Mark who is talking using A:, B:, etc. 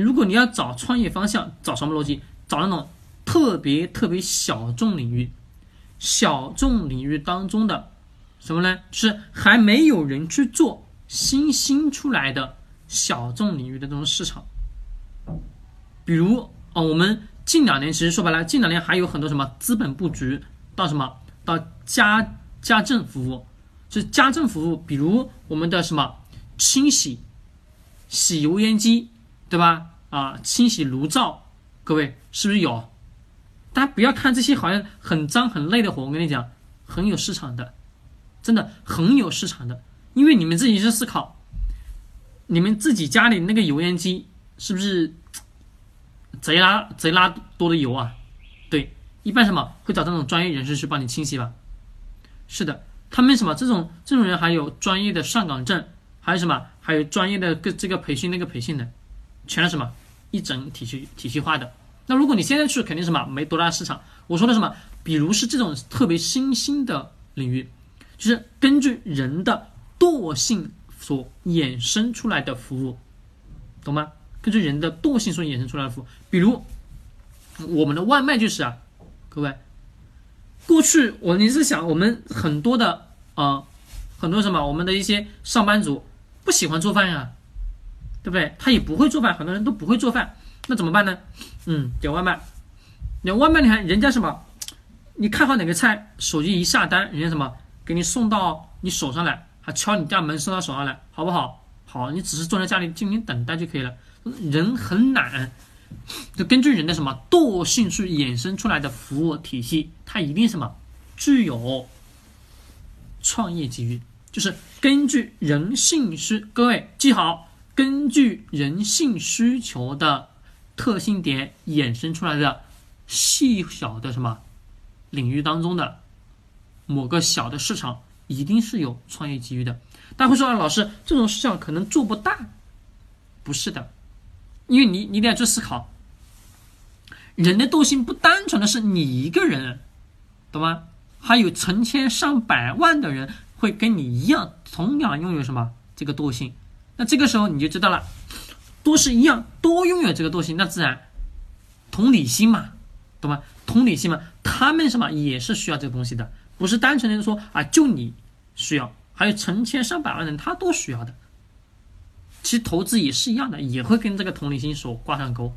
A: 如果你要找创业方向，找什么逻辑？找那种特别特别小众领域，小众领域当中的什么呢？是还没有人去做新兴出来的小众领域的这种市场。比如啊，我们近两年其实说白了，近两年还有很多什么资本布局到什么到家家政服务，是家政服务，比如我们的什么清洗洗油烟机。对吧？啊，清洗炉灶，各位是不是有？大家不要看这些好像很脏很累的活，我跟你讲，很有市场的，真的很有市场的。因为你们自己去思考，你们自己家里那个油烟机是不是贼拉贼拉多的油啊？对，一般什么会找这种专业人士去帮你清洗吧？是的，他们什么这种这种人还有专业的上岗证，还有什么还有专业的个这个培训那个培训的。全是什么一整体系体系化的？那如果你现在去，肯定什么没多大市场。我说的什么？比如是这种特别新兴的领域，就是根据人的惰性所衍生出来的服务，懂吗？根据人的惰性所衍生出来的服务，比如我们的外卖就是啊，各位，过去我你是想我们很多的啊，很多什么我们的一些上班族不喜欢做饭呀。对不对？他也不会做饭，很多人都不会做饭，那怎么办呢？嗯，点外卖。点外卖，你看人家什么？你看好哪个菜，手机一下单，人家什么给你送到你手上来，还敲你家门送到手上来，好不好？好，你只是坐在家里静静等待就可以了。人很懒，就根据人的什么惰性去衍生出来的服务体系，它一定什么具有创业机遇，就是根据人性需，各位记好。根据人性需求的特性点衍生出来的细小的什么领域当中的某个小的市场，一定是有创业机遇的。大家会说啊，老师，这种市场可能做不大，不是的，因为你你得要去思考，人的惰性不单纯的是你一个人，懂吗？还有成千上百万的人会跟你一样，同样拥有什么这个惰性。那这个时候你就知道了，都是一样，都拥有这个惰性，那自然同理心嘛，懂吗？同理心嘛，他们什么也是需要这个东西的，不是单纯的说啊，就你需要，还有成千上百万人他都需要的。其实投资也是一样的，也会跟这个同理心所挂上钩。